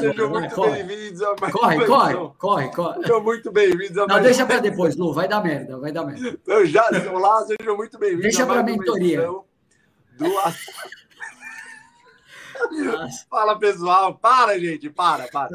Sejam agora, muito bem-vindos a mais Corre, uma corre, edição. corre, corre. Sejam muito bem-vindos a mais Não, deixa para depois, Lu, vai dar merda, vai dar merda. Eu já, olá, sejam muito bem-vindos Deixa para a mentoria. Do... Fala, pessoal. Para, gente, para, para.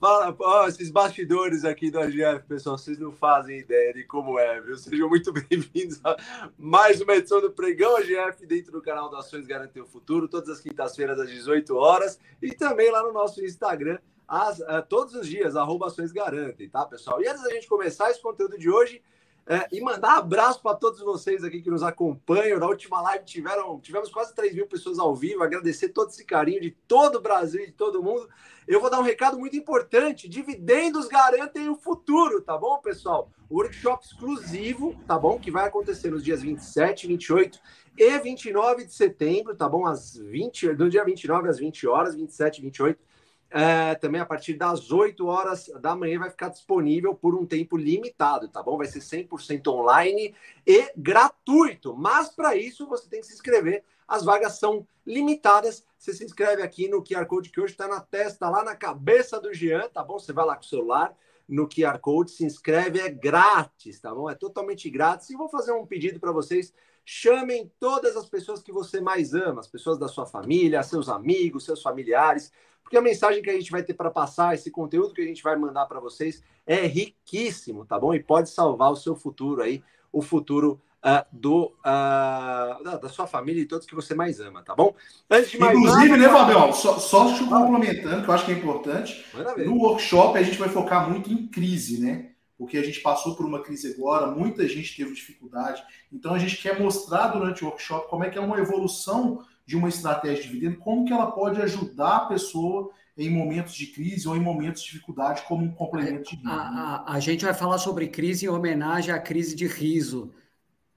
Fala, ó, esses bastidores aqui do AGF, pessoal, vocês não fazem ideia de como é, viu? Sejam muito bem-vindos a mais uma edição do Pregão AGF dentro do canal da Ações Garantem o Futuro, todas as quintas-feiras às 18 horas e também lá no nosso Instagram, as, uh, todos os dias, arroba Ações Garantem, tá, pessoal? E antes da gente começar esse conteúdo de hoje, é, e mandar abraço para todos vocês aqui que nos acompanham. Na última live tiveram, tivemos quase 3 mil pessoas ao vivo. Agradecer todo esse carinho de todo o Brasil e de todo mundo. Eu vou dar um recado muito importante: dividendos garantem o futuro, tá bom, pessoal? Workshop exclusivo, tá bom? Que vai acontecer nos dias 27, 28 e 29 de setembro, tá bom? Às 20, do dia 29 às 20 horas, 27 e 28 é, também a partir das 8 horas da manhã vai ficar disponível por um tempo limitado, tá bom? Vai ser 100% online e gratuito. Mas para isso você tem que se inscrever. As vagas são limitadas. Você se inscreve aqui no QR Code que hoje está na testa, lá na cabeça do Jean, tá bom? Você vai lá com o celular no QR Code, se inscreve, é grátis, tá bom? É totalmente grátis. E vou fazer um pedido para vocês. Chamem todas as pessoas que você mais ama, as pessoas da sua família, seus amigos, seus familiares porque a mensagem que a gente vai ter para passar, esse conteúdo que a gente vai mandar para vocês é riquíssimo, tá bom? E pode salvar o seu futuro aí, o futuro uh, do, uh, da, da, sua família e todos que você mais ama, tá bom? Antes de mais Inclusive, nada, né, Fabião? Só, só complementando, que eu acho que é importante. No workshop, a gente vai focar muito em crise, né? Porque a gente passou por uma crise agora, muita gente teve dificuldade. Então, a gente quer mostrar durante o workshop como é que é uma evolução de uma estratégia de dividendo, como que ela pode ajudar a pessoa em momentos de crise ou em momentos de dificuldade como um complemento de vida. A, a, a gente vai falar sobre crise em homenagem à crise de riso.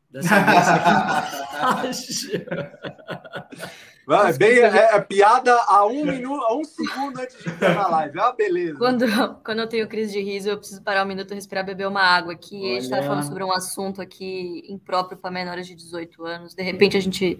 Dessa vez aqui. Vai, bem, é, é, piada a um minuto, a um segundo antes de entrar na live. É uma beleza. Quando, quando eu tenho crise de riso, eu preciso parar um minuto, respirar, beber uma água. Que Olha. a gente está falando sobre um assunto aqui impróprio para menores de 18 anos. De repente a gente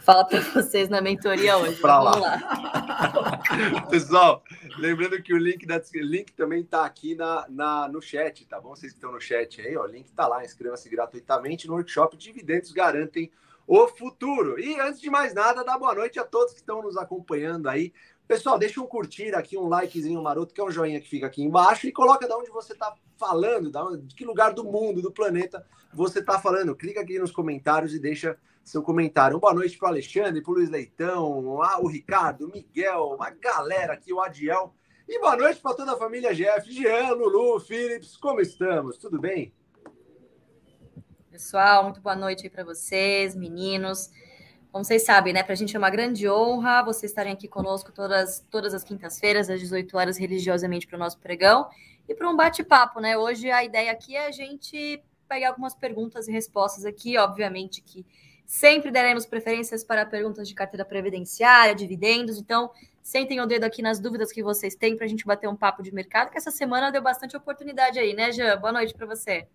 fala para vocês na mentoria hoje. Pra Vamos lá. lá. Pessoal, lembrando que o link, da, link também está aqui na, na, no chat, tá bom? Vocês que estão no chat aí, ó, o link está lá. Inscreva-se gratuitamente no workshop Dividendos Garantem o Futuro. E antes de mais nada, dá boa noite a todos que estão nos acompanhando aí. Pessoal, deixa um curtir aqui, um likezinho maroto, que é um joinha que fica aqui embaixo, e coloca de onde você está falando, de que lugar do mundo, do planeta você está falando. Clica aqui nos comentários e deixa seu comentário. boa noite para o Alexandre, para o Luiz Leitão, ah, o Ricardo, o Miguel, a galera aqui, o Adiel. E boa noite para toda a família Jeff, Jean, Lulu, Philips, como estamos? Tudo bem? Pessoal, muito boa noite aí para vocês, meninos. Como vocês sabem, né? Para a gente é uma grande honra vocês estarem aqui conosco todas, todas as quintas-feiras, às 18 horas, religiosamente, para o nosso pregão e para um bate-papo, né? Hoje a ideia aqui é a gente pegar algumas perguntas e respostas aqui, obviamente que Sempre daremos preferências para perguntas de carteira previdenciária, dividendos. Então, sentem o dedo aqui nas dúvidas que vocês têm para a gente bater um papo de mercado, que essa semana deu bastante oportunidade aí, né, Jean? Boa noite para você.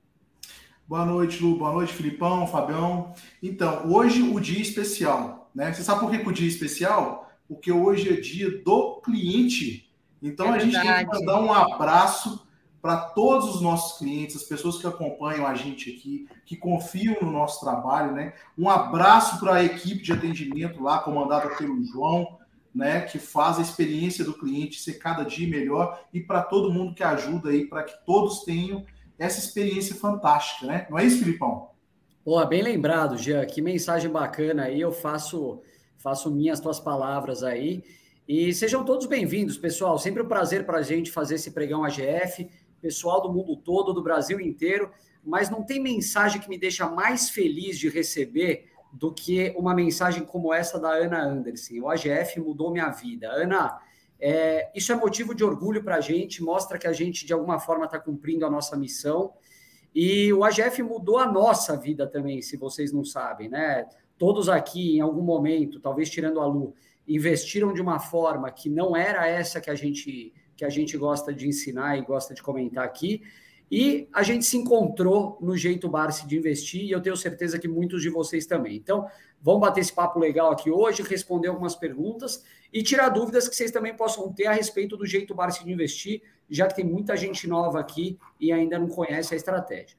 Boa noite, Lu. Boa noite, Filipão, Fabião. Então, hoje o dia especial, né? Você sabe por que, que o dia é especial? Porque hoje é dia do cliente. Então, é a gente tem que mandar um abraço para todos os nossos clientes, as pessoas que acompanham a gente aqui, que confiam no nosso trabalho, né? Um abraço para a equipe de atendimento lá, comandada pelo João, né? Que faz a experiência do cliente ser cada dia melhor e para todo mundo que ajuda aí, para que todos tenham essa experiência fantástica, né? Não é isso, Filipão? Boa, bem lembrado, Jean. Que mensagem bacana aí. Eu faço, faço minhas tuas palavras aí. E sejam todos bem-vindos, pessoal. Sempre um prazer para a gente fazer esse pregão AGF pessoal do mundo todo, do Brasil inteiro, mas não tem mensagem que me deixa mais feliz de receber do que uma mensagem como essa da Ana Anderson. O AGF mudou minha vida. Ana, é, isso é motivo de orgulho para a gente, mostra que a gente, de alguma forma, está cumprindo a nossa missão. E o AGF mudou a nossa vida também, se vocês não sabem, né? Todos aqui, em algum momento, talvez tirando a Lu, investiram de uma forma que não era essa que a gente que a gente gosta de ensinar e gosta de comentar aqui. E a gente se encontrou no jeito Barsi de investir e eu tenho certeza que muitos de vocês também. Então, vamos bater esse papo legal aqui hoje, responder algumas perguntas e tirar dúvidas que vocês também possam ter a respeito do jeito Barsi de investir, já que tem muita gente nova aqui e ainda não conhece a estratégia.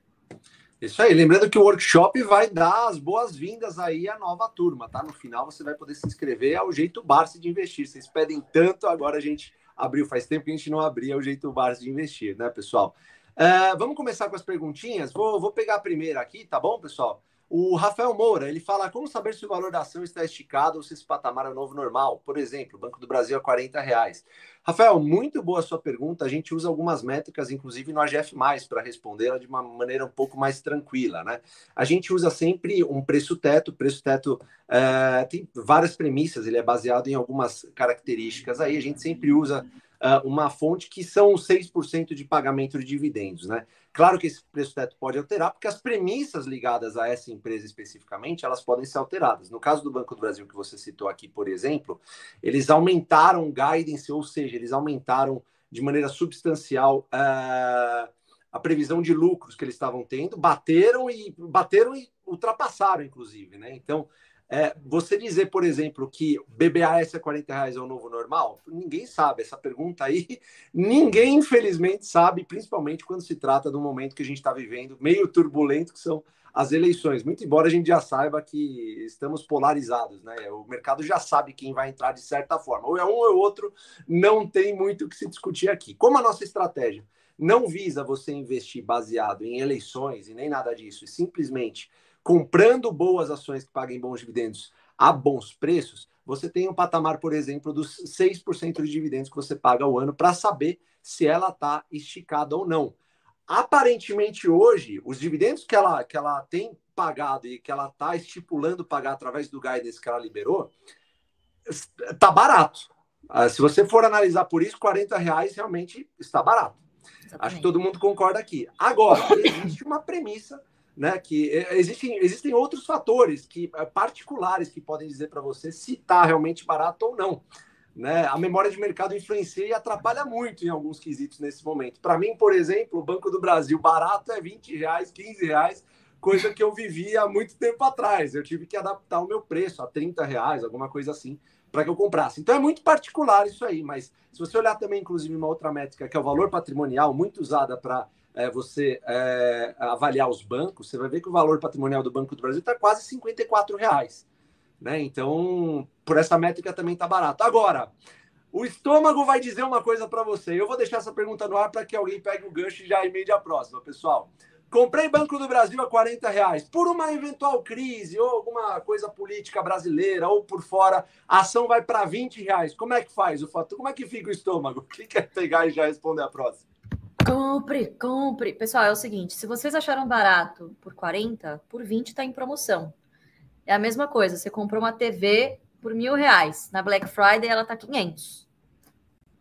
Isso aí, lembrando que o workshop vai dar as boas-vindas aí à nova turma, tá? No final você vai poder se inscrever ao jeito Barça de investir. Vocês pedem tanto, agora a gente abriu, faz tempo que a gente não abria o jeito Barça de investir, né, pessoal? Uh, vamos começar com as perguntinhas. Vou, vou pegar a primeira aqui, tá bom, pessoal? O Rafael Moura, ele fala como saber se o valor da ação está esticado ou se esse patamar é o novo normal. Por exemplo, Banco do Brasil a 40 reais. Rafael, muito boa sua pergunta. A gente usa algumas métricas, inclusive no AGF+, para respondê-la de uma maneira um pouco mais tranquila. Né? A gente usa sempre um preço teto. Preço teto é, tem várias premissas, ele é baseado em algumas características. Aí a gente sempre usa uh, uma fonte que são 6% de pagamento de dividendos, né? Claro que esse preço teto pode alterar, porque as premissas ligadas a essa empresa especificamente, elas podem ser alteradas. No caso do Banco do Brasil que você citou aqui, por exemplo, eles aumentaram o guidance, ou seja, eles aumentaram de maneira substancial uh, a previsão de lucros que eles estavam tendo, bateram e bateram e ultrapassaram, inclusive, né? Então, é, você dizer, por exemplo, que BBAS é 40 reais é o novo normal, ninguém sabe. Essa pergunta aí, ninguém, infelizmente, sabe, principalmente quando se trata do momento que a gente está vivendo, meio turbulento, que são as eleições. Muito embora a gente já saiba que estamos polarizados, né? O mercado já sabe quem vai entrar de certa forma. Ou é um ou é outro, não tem muito o que se discutir aqui. Como a nossa estratégia não visa você investir baseado em eleições e nem nada disso, e simplesmente comprando boas ações que paguem bons dividendos a bons preços, você tem um patamar, por exemplo, dos 6% de dividendos que você paga ao ano para saber se ela está esticada ou não. Aparentemente, hoje, os dividendos que ela, que ela tem pagado e que ela está estipulando pagar através do guidance que ela liberou, está barato. Ah, se você for analisar por isso, 40 reais realmente está barato. Exatamente. Acho que todo mundo concorda aqui. Agora, existe uma premissa né? Que é, existem, existem outros fatores que é, particulares que podem dizer para você se está realmente barato ou não. Né? A memória de mercado influencia e atrapalha muito em alguns quesitos nesse momento. Para mim, por exemplo, o Banco do Brasil barato é 20 reais, 15 reais, coisa que eu vivi há muito tempo atrás. Eu tive que adaptar o meu preço a 30 reais, alguma coisa assim, para que eu comprasse. Então é muito particular isso aí, mas se você olhar também, inclusive, uma outra métrica que é o valor patrimonial, muito usada para é, você é, avaliar os bancos, você vai ver que o valor patrimonial do Banco do Brasil está quase 54 reais. Né? Então, por essa métrica também está barato. Agora, o estômago vai dizer uma coisa para você. Eu vou deixar essa pergunta no ar para que alguém pegue o gancho e já emende a próxima, pessoal. Comprei Banco do Brasil a 40 reais. Por uma eventual crise ou alguma coisa política brasileira ou por fora, a ação vai para 20 reais. Como é que faz o fato? Como é que fica o estômago? Quem quer pegar e já responder a próxima? Compre, compre. Pessoal, é o seguinte: se vocês acharam barato por 40, por 20 está em promoção. É a mesma coisa. Você comprou uma TV por mil reais. Na Black Friday ela tá 500.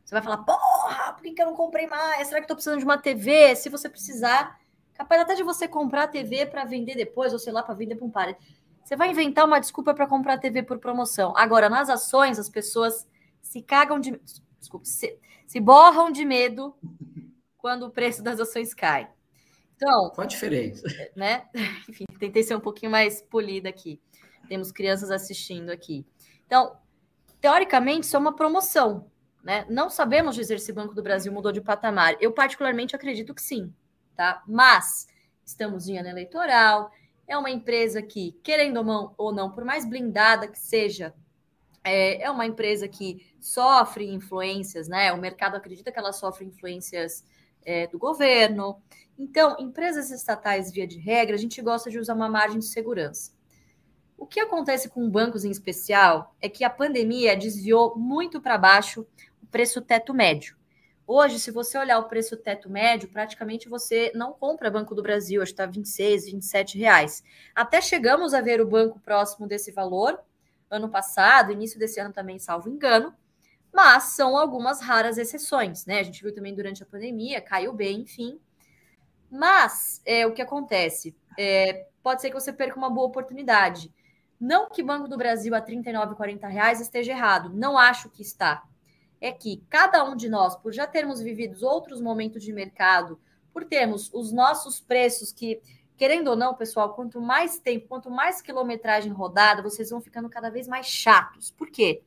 Você vai falar, porra, por que, que eu não comprei mais? Será que estou precisando de uma TV? Se você precisar, capaz até de você comprar a TV para vender depois, ou sei lá, para vender para um par. Você vai inventar uma desculpa para comprar a TV por promoção. Agora, nas ações, as pessoas se cagam de. Desculpa, se, se borram de medo quando o preço das ações cai. Então, qual a diferença? Né? Enfim, tentei ser um pouquinho mais polida aqui. Temos crianças assistindo aqui. Então, teoricamente, isso é uma promoção, né? Não sabemos dizer se o Banco do Brasil mudou de patamar. Eu particularmente acredito que sim, tá? Mas estamos em ano eleitoral, é uma empresa que, querendo ou não, por mais blindada que seja, é, é uma empresa que sofre influências, né? O mercado acredita que ela sofre influências é, do governo. Então, empresas estatais, via de regra, a gente gosta de usar uma margem de segurança. O que acontece com bancos em especial é que a pandemia desviou muito para baixo o preço teto médio. Hoje, se você olhar o preço teto médio, praticamente você não compra Banco do Brasil, hoje está 26, 27 reais. Até chegamos a ver o banco próximo desse valor ano passado, início desse ano também, salvo engano, mas são algumas raras exceções, né? A gente viu também durante a pandemia, caiu bem, enfim. Mas é, o que acontece? É, pode ser que você perca uma boa oportunidade. Não que Banco do Brasil a 39,40 reais esteja errado, não acho que está. É que cada um de nós, por já termos vivido outros momentos de mercado, por termos os nossos preços que, querendo ou não, pessoal, quanto mais tempo, quanto mais quilometragem rodada, vocês vão ficando cada vez mais chatos. Por quê?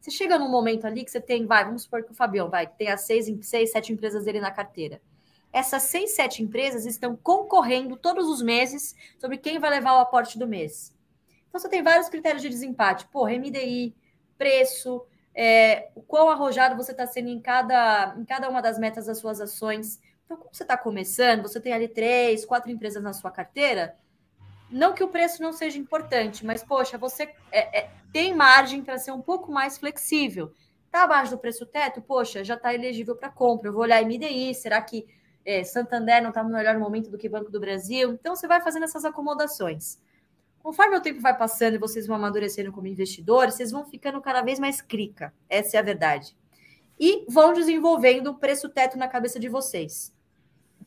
Você chega num momento ali que você tem, vai, vamos supor que o Fabião vai, tem as seis, seis, sete empresas dele na carteira. Essas seis, sete empresas estão concorrendo todos os meses sobre quem vai levar o aporte do mês. Então você tem vários critérios de desempate. Porra, MDI, preço, é, o quão arrojado você está sendo em cada, em cada uma das metas das suas ações. Então, como você está começando, você tem ali três, quatro empresas na sua carteira. Não que o preço não seja importante, mas, poxa, você é, é, tem margem para ser um pouco mais flexível. Está abaixo do preço teto? Poxa, já está elegível para compra. Eu vou olhar MDI, será que é, Santander não está no melhor momento do que Banco do Brasil? Então, você vai fazendo essas acomodações. Conforme o tempo vai passando e vocês vão amadurecendo como investidores, vocês vão ficando cada vez mais crica. Essa é a verdade. E vão desenvolvendo o preço teto na cabeça de vocês.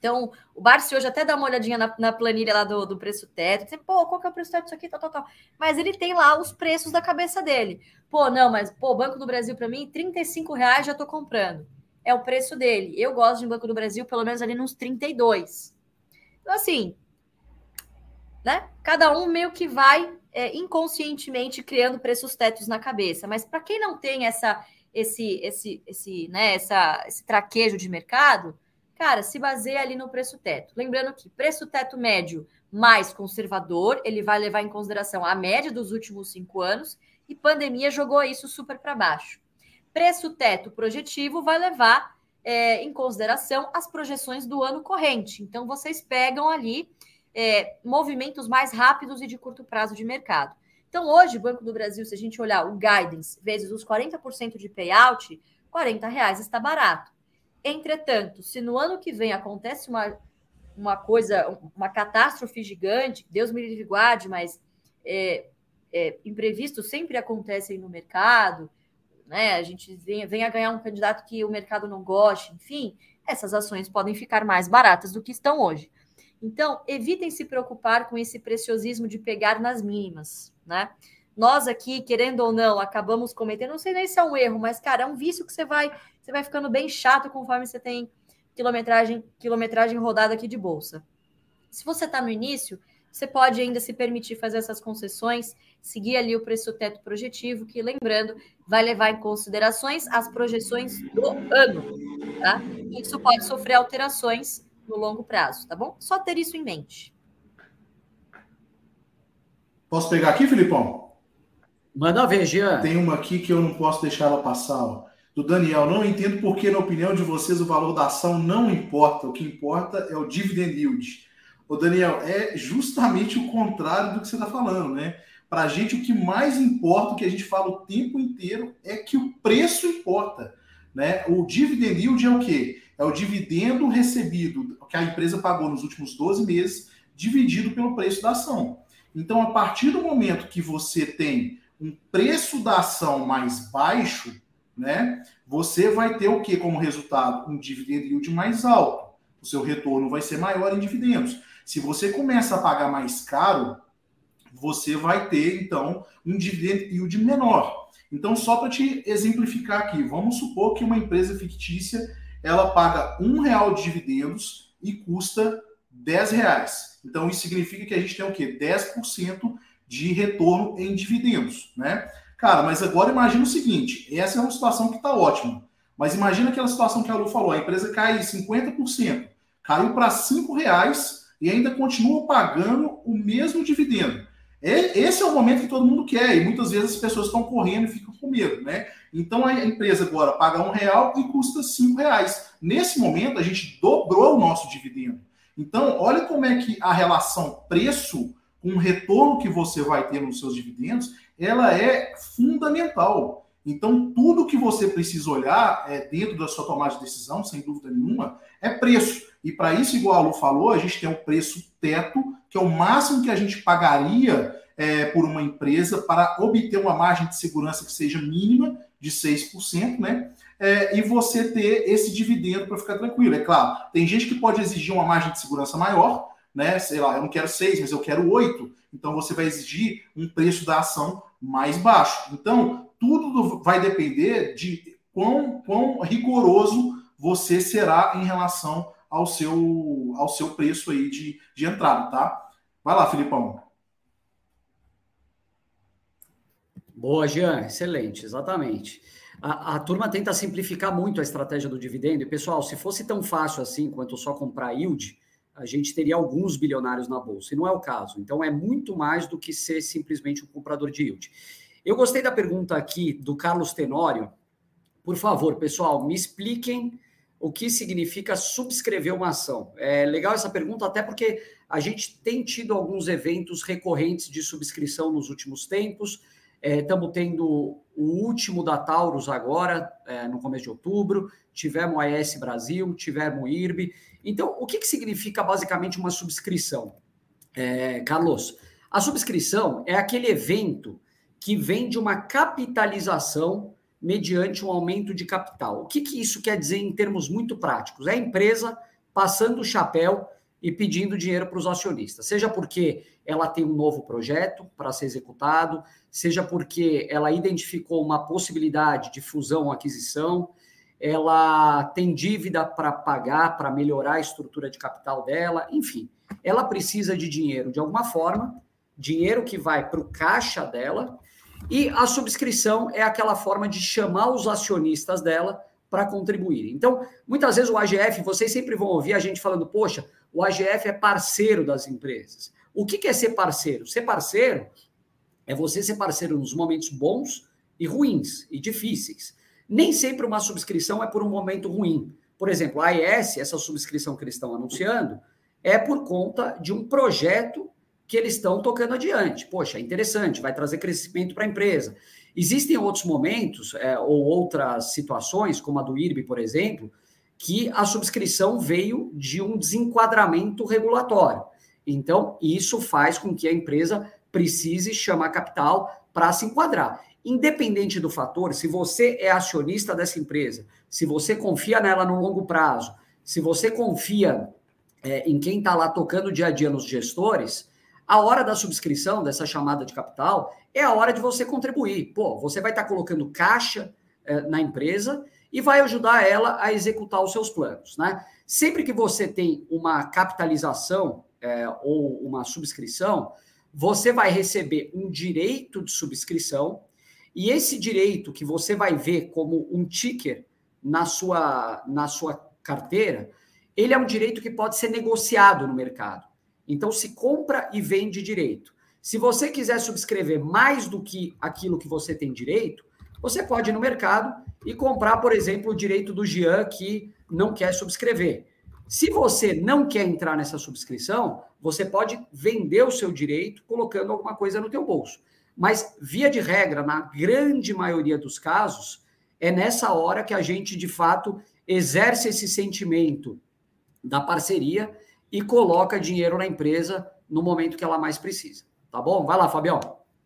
Então, o Barsi hoje até dá uma olhadinha na, na planilha lá do, do preço teto. Você, pô, qual que é o preço teto disso aqui? Tal, tal, tal. Mas ele tem lá os preços da cabeça dele. Pô, não, mas, pô, Banco do Brasil para mim, 35 reais já tô comprando. É o preço dele. Eu gosto de Banco do Brasil, pelo menos ali nos 32. Então, assim, né? Cada um meio que vai é, inconscientemente criando preços tetos na cabeça. Mas para quem não tem essa, esse, esse, esse, né, essa, esse traquejo de mercado, cara, se baseia ali no preço teto. Lembrando que preço teto médio mais conservador, ele vai levar em consideração a média dos últimos cinco anos e pandemia jogou isso super para baixo. Preço teto projetivo vai levar é, em consideração as projeções do ano corrente. Então, vocês pegam ali é, movimentos mais rápidos e de curto prazo de mercado. Então, hoje, Banco do Brasil, se a gente olhar o guidance vezes os 40% de payout, 40 reais está barato. Entretanto, se no ano que vem acontece uma, uma coisa, uma catástrofe gigante, Deus me livre guarde, mas é, é, imprevistos sempre acontecem no mercado, né? A gente vem, vem a ganhar um candidato que o mercado não goste, enfim, essas ações podem ficar mais baratas do que estão hoje. Então, evitem se preocupar com esse preciosismo de pegar nas mínimas, né? Nós aqui, querendo ou não, acabamos cometendo, não sei nem se é um erro, mas cara, é um vício que você vai, você vai ficando bem chato conforme você tem quilometragem, quilometragem rodada aqui de bolsa. Se você está no início, você pode ainda se permitir fazer essas concessões, seguir ali o preço teto projetivo, que lembrando, vai levar em considerações as projeções do ano, tá? Isso pode sofrer alterações no longo prazo, tá bom? Só ter isso em mente. Posso pegar aqui, Filipão? Manda ver, Jean. Tem uma aqui que eu não posso deixar ela passar, ó. Do Daniel, não entendo porque, na opinião de vocês, o valor da ação não importa. O que importa é o dividend yield. Ô, Daniel, é justamente o contrário do que você está falando, né? Para a gente, o que mais importa, o que a gente fala o tempo inteiro, é que o preço importa. Né? O dividend yield é o quê? É o dividendo recebido que a empresa pagou nos últimos 12 meses, dividido pelo preço da ação. Então, a partir do momento que você tem um preço da ação mais baixo, né, você vai ter o que como resultado? Um dividend yield mais alto. O seu retorno vai ser maior em dividendos. Se você começa a pagar mais caro, você vai ter, então, um dividend yield menor. Então, só para te exemplificar aqui, vamos supor que uma empresa fictícia ela paga um real de dividendos e custa 10 reais. Então, isso significa que a gente tem o quê? 10% de retorno em dividendos, né? Cara, mas agora imagina o seguinte: essa é uma situação que está ótima. Mas imagina aquela situação que a Lu falou: a empresa cai 50%, caiu para 5 reais e ainda continua pagando o mesmo dividendo. É, esse é o momento que todo mundo quer, e muitas vezes as pessoas estão correndo e ficam com medo, né? Então a empresa agora paga um real e custa cinco reais. Nesse momento, a gente dobrou o nosso dividendo. Então, olha como é que a relação preço com o retorno que você vai ter nos seus dividendos, ela é fundamental. Então, tudo que você precisa olhar é, dentro da sua tomada de decisão, sem dúvida nenhuma, é preço. E para isso, igual a Lu falou, a gente tem um preço teto, que é o máximo que a gente pagaria é, por uma empresa para obter uma margem de segurança que seja mínima de 6%, né? É, e você ter esse dividendo para ficar tranquilo. É claro, tem gente que pode exigir uma margem de segurança maior, né? Sei lá, eu não quero 6, mas eu quero 8. Então você vai exigir um preço da ação mais baixo. Então, tudo vai depender de quão, quão rigoroso você será em relação ao seu, ao seu preço aí de, de entrada, tá? Vai lá, Filipão. Boa, Jean, excelente, exatamente. A, a, turma tenta simplificar muito a estratégia do dividendo. E, pessoal, se fosse tão fácil assim quanto só comprar yield, a gente teria alguns bilionários na bolsa. E não é o caso. Então, é muito mais do que ser simplesmente um comprador de yield. Eu gostei da pergunta aqui do Carlos Tenório. Por favor, pessoal, me expliquem o que significa subscrever uma ação. É legal essa pergunta, até porque a gente tem tido alguns eventos recorrentes de subscrição nos últimos tempos. Estamos é, tendo o último da Taurus agora, é, no começo de outubro. Tivemos a AES Brasil, tivemos o IRB. Então, o que, que significa basicamente uma subscrição? É, Carlos, a subscrição é aquele evento que vem de uma capitalização mediante um aumento de capital. O que, que isso quer dizer em termos muito práticos? É a empresa passando o chapéu e pedindo dinheiro para os acionistas, seja porque ela tem um novo projeto para ser executado, seja porque ela identificou uma possibilidade de fusão ou aquisição, ela tem dívida para pagar, para melhorar a estrutura de capital dela, enfim, ela precisa de dinheiro de alguma forma, dinheiro que vai para o caixa dela, e a subscrição é aquela forma de chamar os acionistas dela para contribuir. Então, muitas vezes o AGF, vocês sempre vão ouvir a gente falando, poxa, o AGF é parceiro das empresas. O que é ser parceiro? Ser parceiro é você ser parceiro nos momentos bons e ruins e difíceis. Nem sempre uma subscrição é por um momento ruim. Por exemplo, a AES, essa subscrição que eles estão anunciando, é por conta de um projeto que eles estão tocando adiante. Poxa, é interessante, vai trazer crescimento para a empresa. Existem outros momentos é, ou outras situações, como a do IRB, por exemplo, que a subscrição veio de um desenquadramento regulatório. Então, isso faz com que a empresa precise chamar capital para se enquadrar. Independente do fator, se você é acionista dessa empresa, se você confia nela no longo prazo, se você confia é, em quem está lá tocando dia a dia nos gestores, a hora da subscrição, dessa chamada de capital, é a hora de você contribuir. Pô, você vai estar colocando caixa é, na empresa e vai ajudar ela a executar os seus planos. Né? Sempre que você tem uma capitalização é, ou uma subscrição, você vai receber um direito de subscrição, e esse direito que você vai ver como um ticker na sua, na sua carteira, ele é um direito que pode ser negociado no mercado. Então, se compra e vende direito. Se você quiser subscrever mais do que aquilo que você tem direito, você pode ir no mercado e comprar, por exemplo, o direito do Jean que não quer subscrever. Se você não quer entrar nessa subscrição, você pode vender o seu direito colocando alguma coisa no teu bolso. Mas, via de regra, na grande maioria dos casos, é nessa hora que a gente, de fato, exerce esse sentimento da parceria e coloca dinheiro na empresa no momento que ela mais precisa. Tá bom? Vai lá, Fabião.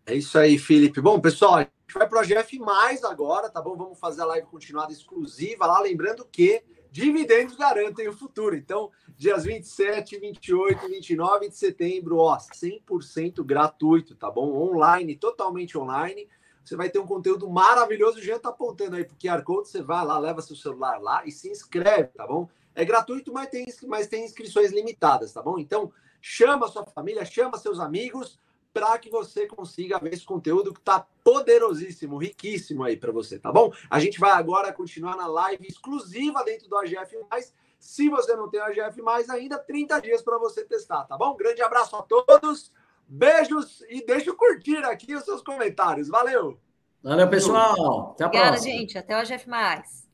É isso aí, Felipe. Bom, pessoal, a gente vai para o GF mais agora, tá bom? Vamos fazer a live continuada exclusiva lá, lembrando que dividendos garantem o futuro. Então, dias 27, 28 29 de setembro, ó, 100% gratuito, tá bom? Online, totalmente online. Você vai ter um conteúdo maravilhoso. O Jean tá apontando aí pro QR Code, você vai lá, leva seu celular lá e se inscreve, tá bom? É gratuito, mas tem, mas tem inscrições limitadas, tá bom? Então, chama sua família, chama seus amigos para que você consiga ver esse conteúdo que está poderosíssimo, riquíssimo aí para você, tá bom? A gente vai agora continuar na live exclusiva dentro do AGF+. Se você não tem AGF+, ainda 30 dias para você testar, tá bom? Grande abraço a todos, beijos e deixa eu curtir aqui os seus comentários. Valeu! Valeu, pessoal! Até a Obrigada, próxima. gente. Até o AGF+.